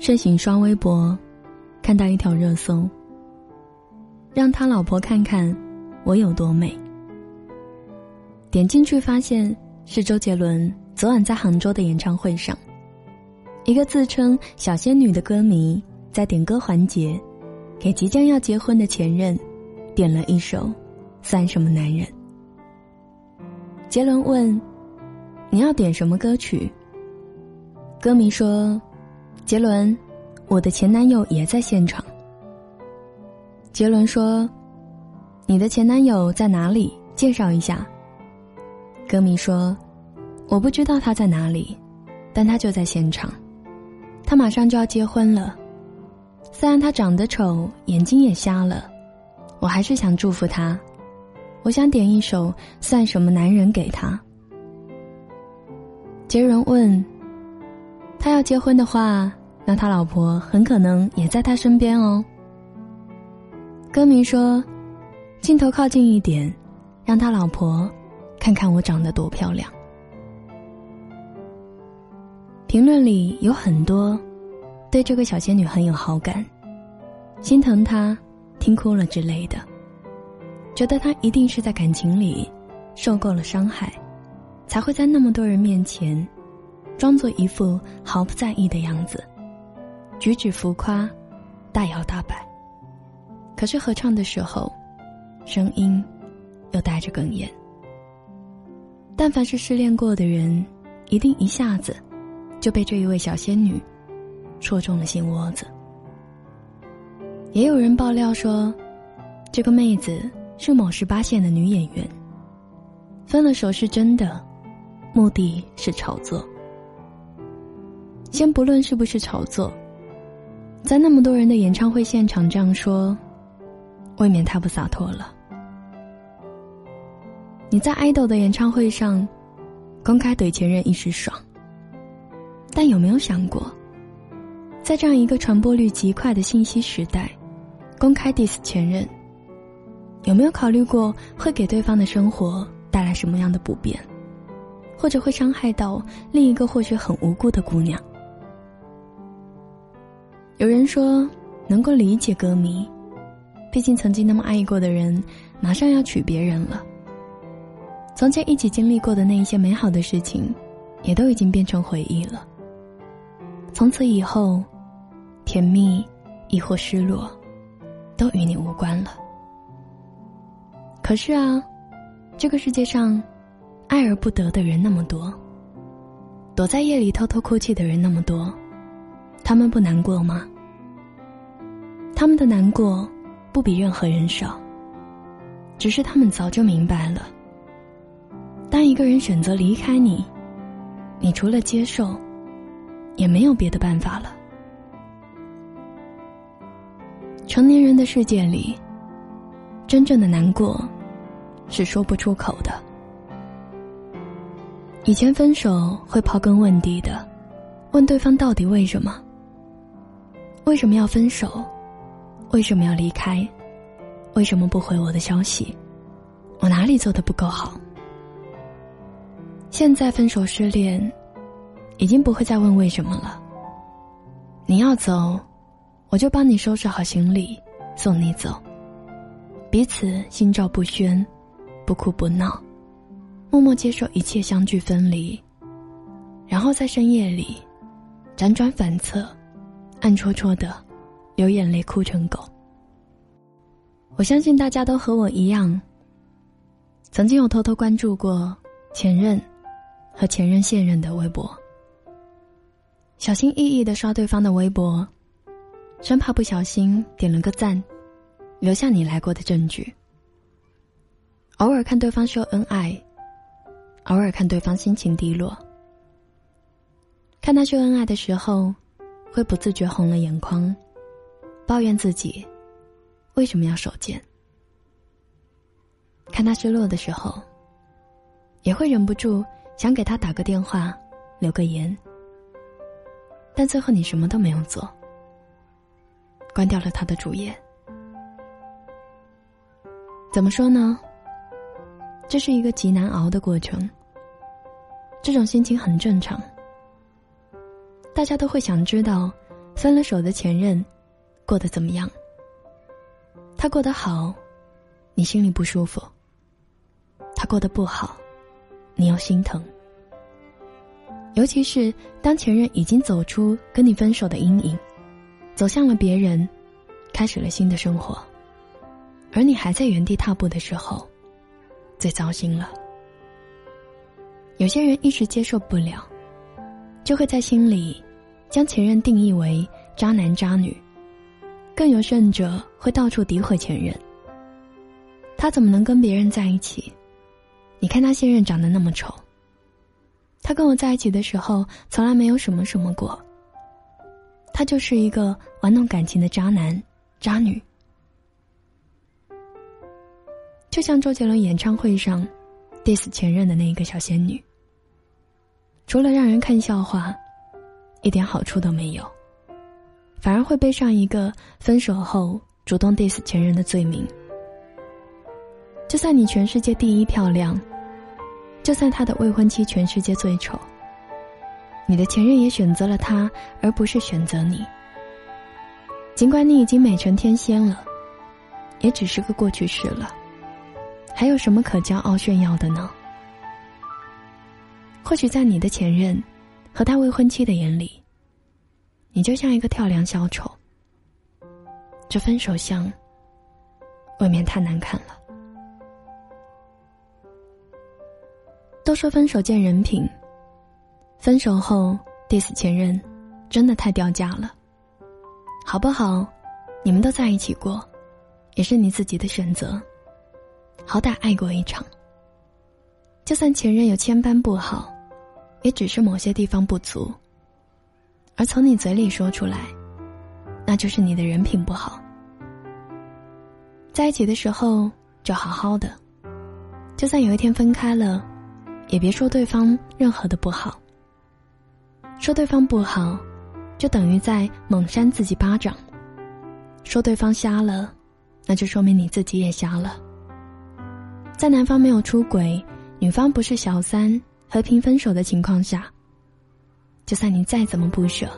睡醒刷微博，看到一条热搜，让他老婆看看我有多美。点进去发现是周杰伦昨晚在杭州的演唱会上，一个自称小仙女的歌迷在点歌环节，给即将要结婚的前任点了一首《算什么男人》。杰伦问：“你要点什么歌曲？”歌迷说：“杰伦，我的前男友也在现场。”杰伦说：“你的前男友在哪里？介绍一下。”歌迷说：“我不知道他在哪里，但他就在现场。他马上就要结婚了。虽然他长得丑，眼睛也瞎了，我还是想祝福他。我想点一首《算什么男人》给他。”杰伦问：“他要结婚的话，那他老婆很可能也在他身边哦。”歌迷说：“镜头靠近一点，让他老婆。”看看我长得多漂亮。评论里有很多对这个小仙女很有好感，心疼她听哭了之类的，觉得她一定是在感情里受够了伤害，才会在那么多人面前装作一副毫不在意的样子，举止浮夸，大摇大摆。可是合唱的时候，声音又带着哽咽。但凡是失恋过的人，一定一下子就被这一位小仙女戳中了心窝子。也有人爆料说，这个妹子是某十八线的女演员，分了手是真的，目的是炒作。先不论是不是炒作，在那么多人的演唱会现场这样说，未免太不洒脱了。你在爱豆的演唱会上，公开怼前任一时爽。但有没有想过，在这样一个传播率极快的信息时代，公开 diss 前任，有没有考虑过会给对方的生活带来什么样的不便，或者会伤害到另一个或许很无辜的姑娘？有人说，能够理解歌迷，毕竟曾经那么爱过的人，马上要娶别人了。从前一起经历过的那一些美好的事情，也都已经变成回忆了。从此以后，甜蜜亦或失落，都与你无关了。可是啊，这个世界上，爱而不得的人那么多，躲在夜里偷偷哭泣的人那么多，他们不难过吗？他们的难过，不比任何人少。只是他们早就明白了。当一个人选择离开你，你除了接受，也没有别的办法了。成年人的世界里，真正的难过，是说不出口的。以前分手会刨根问底的，问对方到底为什么？为什么要分手？为什么要离开？为什么不回我的消息？我哪里做的不够好？现在分手失恋，已经不会再问为什么了。你要走，我就帮你收拾好行李，送你走。彼此心照不宣，不哭不闹，默默接受一切相聚分离。然后在深夜里，辗转反侧，暗戳戳的，流眼泪哭成狗。我相信大家都和我一样，曾经有偷偷关注过前任。和前任、现任的微博，小心翼翼的刷对方的微博，生怕不小心点了个赞，留下你来过的证据。偶尔看对方秀恩爱，偶尔看对方心情低落，看他秀恩爱的时候，会不自觉红了眼眶，抱怨自己为什么要手贱；看他失落的时候，也会忍不住。想给他打个电话，留个言，但最后你什么都没有做，关掉了他的主页。怎么说呢？这是一个极难熬的过程。这种心情很正常。大家都会想知道，分了手的前任过得怎么样？他过得好，你心里不舒服；他过得不好，你又心疼。尤其是当前任已经走出跟你分手的阴影，走向了别人，开始了新的生活，而你还在原地踏步的时候，最糟心了。有些人一时接受不了，就会在心里将前任定义为渣男渣女，更有甚者会到处诋毁前任。他怎么能跟别人在一起？你看他现任长得那么丑。他跟我在一起的时候，从来没有什么什么过。他就是一个玩弄感情的渣男、渣女。就像周杰伦演唱会上，diss 前任的那一个小仙女，除了让人看笑话，一点好处都没有，反而会背上一个分手后主动 diss 前任的罪名。就算你全世界第一漂亮。就算他的未婚妻全世界最丑，你的前任也选择了他，而不是选择你。尽管你已经美成天仙了，也只是个过去式了，还有什么可骄傲炫耀的呢？或许在你的前任和他未婚妻的眼里，你就像一个跳梁小丑，这分手相未免太难看了。都说分手见人品，分手后 diss 前任，真的太掉价了。好不好？你们都在一起过，也是你自己的选择。好歹爱过一场。就算前任有千般不好，也只是某些地方不足。而从你嘴里说出来，那就是你的人品不好。在一起的时候就好好的，就算有一天分开了。也别说对方任何的不好。说对方不好，就等于在猛扇自己巴掌；说对方瞎了，那就说明你自己也瞎了。在男方没有出轨，女方不是小三，和平分手的情况下，就算你再怎么不舍，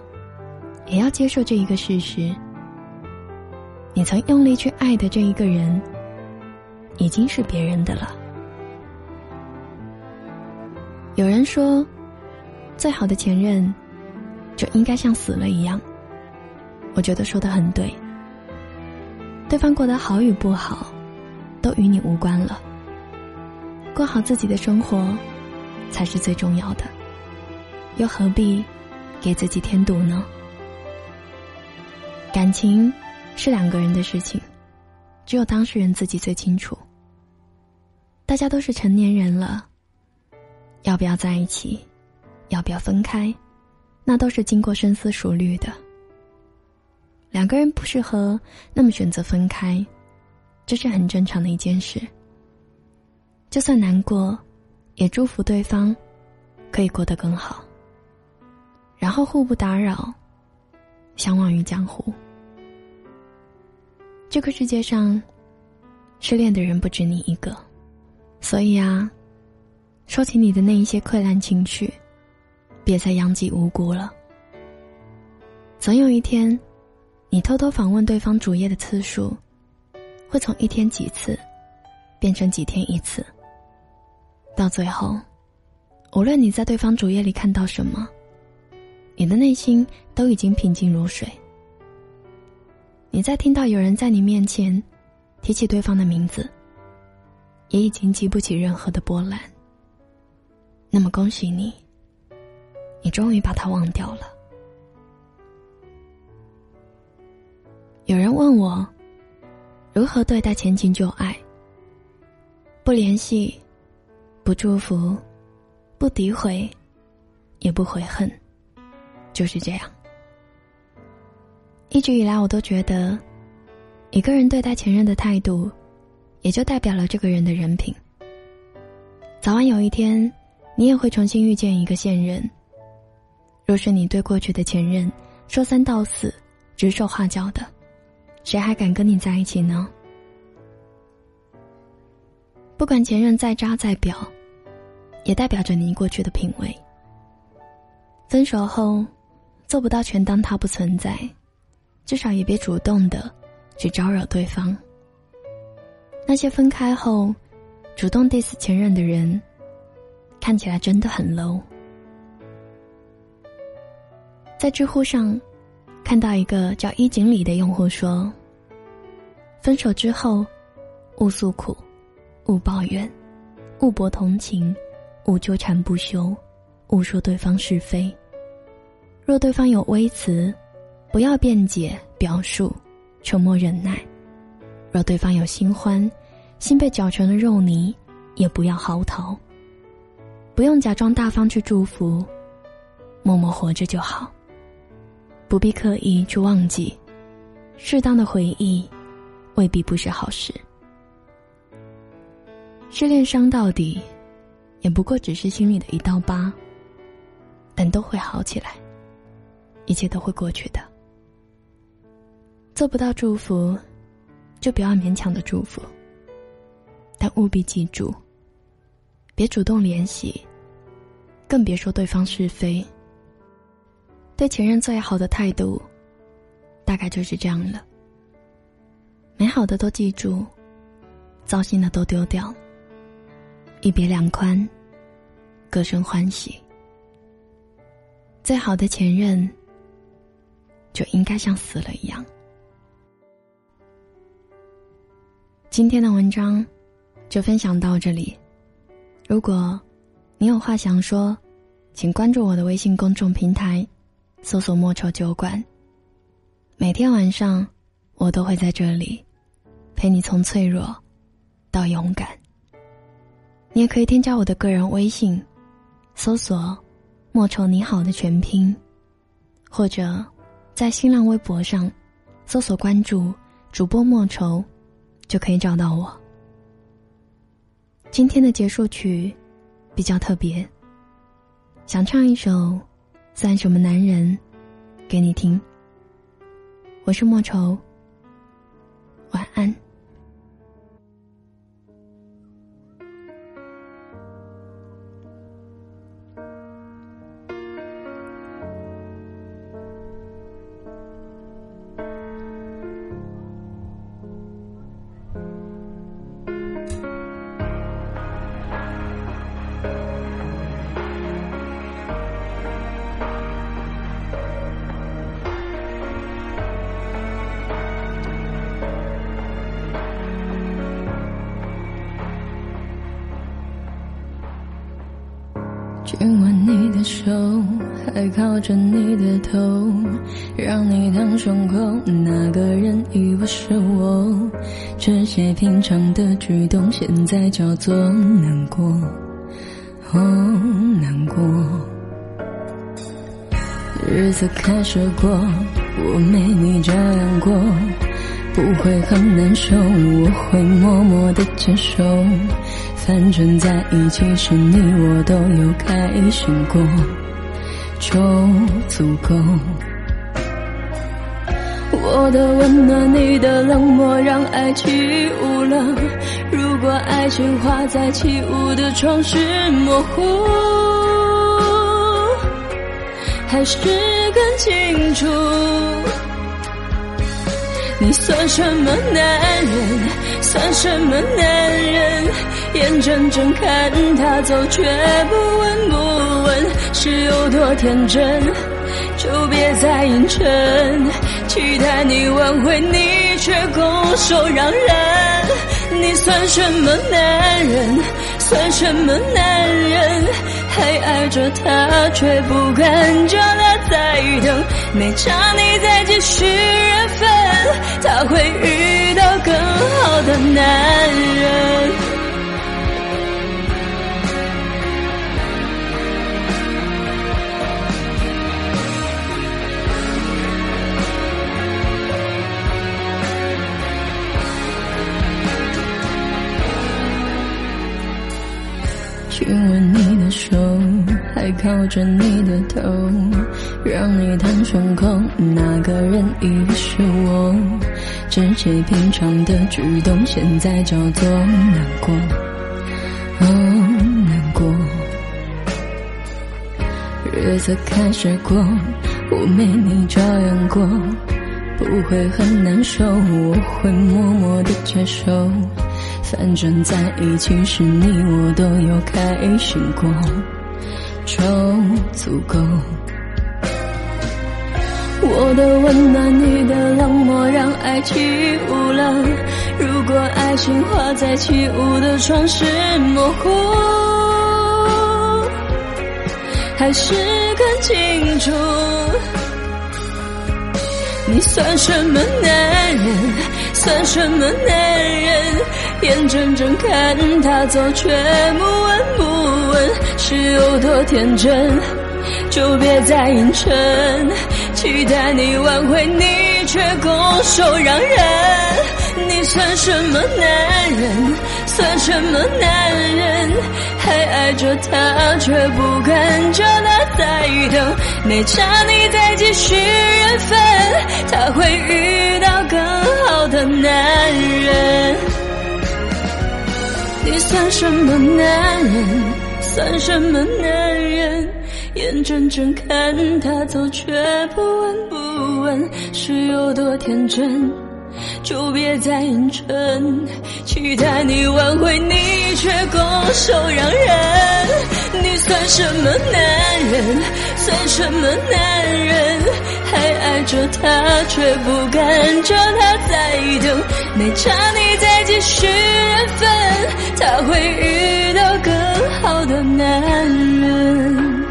也要接受这一个事实：你曾用力去爱的这一个人，已经是别人的了。有人说，最好的前任，就应该像死了一样。我觉得说的很对。对方过得好与不好，都与你无关了。过好自己的生活，才是最重要的。又何必给自己添堵呢？感情是两个人的事情，只有当事人自己最清楚。大家都是成年人了。要不要在一起，要不要分开，那都是经过深思熟虑的。两个人不适合，那么选择分开，这是很正常的一件事。就算难过，也祝福对方可以过得更好。然后互不打扰，相忘于江湖。这个世界上，失恋的人不止你一个，所以啊。说起你的那一些溃烂情绪，别再殃及无辜了。总有一天，你偷偷访问对方主页的次数，会从一天几次，变成几天一次。到最后，无论你在对方主页里看到什么，你的内心都已经平静如水。你在听到有人在你面前提起对方的名字，也已经激不起任何的波澜。那么恭喜你，你终于把他忘掉了。有人问我，如何对待前情旧爱？不联系，不祝福，不诋毁，也不悔恨，就是这样。一直以来，我都觉得，一个人对待前任的态度，也就代表了这个人的人品。早晚有一天。你也会重新遇见一个现任。若是你对过去的前任说三道四、指手画脚的，谁还敢跟你在一起呢？不管前任再渣再婊，也代表着你过去的品味。分手后，做不到全当他不存在，至少也别主动的去招惹对方。那些分开后主动 diss 前任的人，看起来真的很 low。在知乎上看到一个叫一锦鲤的用户说：“分手之后，勿诉苦，勿抱怨，勿博同情，勿纠缠不休，勿说对方是非。若对方有微词，不要辩解表述，沉默忍耐。”若对方有新欢，心被搅成了肉泥，也不要嚎啕。不用假装大方去祝福，默默活着就好。不必刻意去忘记，适当的回忆，未必不是好事。失恋伤到底，也不过只是心里的一道疤。但都会好起来，一切都会过去的。做不到祝福。就不要勉强的祝福，但务必记住，别主动联系，更别说对方是非。对前任最好的态度，大概就是这样了。美好的都记住，糟心的都丢掉。一别两宽，各生欢喜。最好的前任，就应该像死了一样。今天的文章就分享到这里。如果你有话想说，请关注我的微信公众平台，搜索“莫愁酒馆”。每天晚上，我都会在这里陪你从脆弱到勇敢。你也可以添加我的个人微信，搜索“莫愁你好”的全拼，或者在新浪微博上搜索关注主播莫愁。就可以找到我。今天的结束曲比较特别，想唱一首《算什么男人》给你听。我是莫愁，晚安。手，还靠着你的头，让你当胸口。那个人已不是我，这些平常的举动，现在叫做难过，哦，难过。日子开始过，我没你这样过，不会很难受，我会默默的接受。反正在一起时，你我都有开心过，就足够。我的温暖，你的冷漠，让爱起雾了。如果爱情画在起雾的窗是模糊，还是更清楚？你算什么男人？算什么男人？眼睁睁看他走，却不闻不问，是有多天真？就别再硬撑，期待你挽回，你却拱手让人。你算什么男人？算什么男人？还爱着他，却不敢叫他再等。没差你再继续缘分，他会遇到更好的男人。亲吻你的手，还靠着你的头，让你躺胸口。那个人已不是我，这些平常的举动，现在叫做难过，哦，难过。日子开始过，我没你照样过，不会很难受，我会默默的接受。反正在一起时，你我都有开心过，就足够。我的温暖，你的冷漠，让爱起雾了。如果爱情画在起雾的窗是模糊，还是更清楚？你算什么男人？算什么男人？眼睁睁看他走，却不闻不问，是有多天真？就别再硬撑，期待你挽回，你却拱手让人。你算什么男人？算什么男人？还爱着他，却不敢叫他再等。没差你再继续缘分，他会遇到更好的男人。你算什么男人？算什么男人？眼睁睁看他走，却不闻不问，是有多天真？就别再硬撑，期待你挽回，你却拱手让人。你算什么男人？算什么男人？还爱着他，却不敢叫他再等。没差你再继续缘分，他会遇到更好的男人。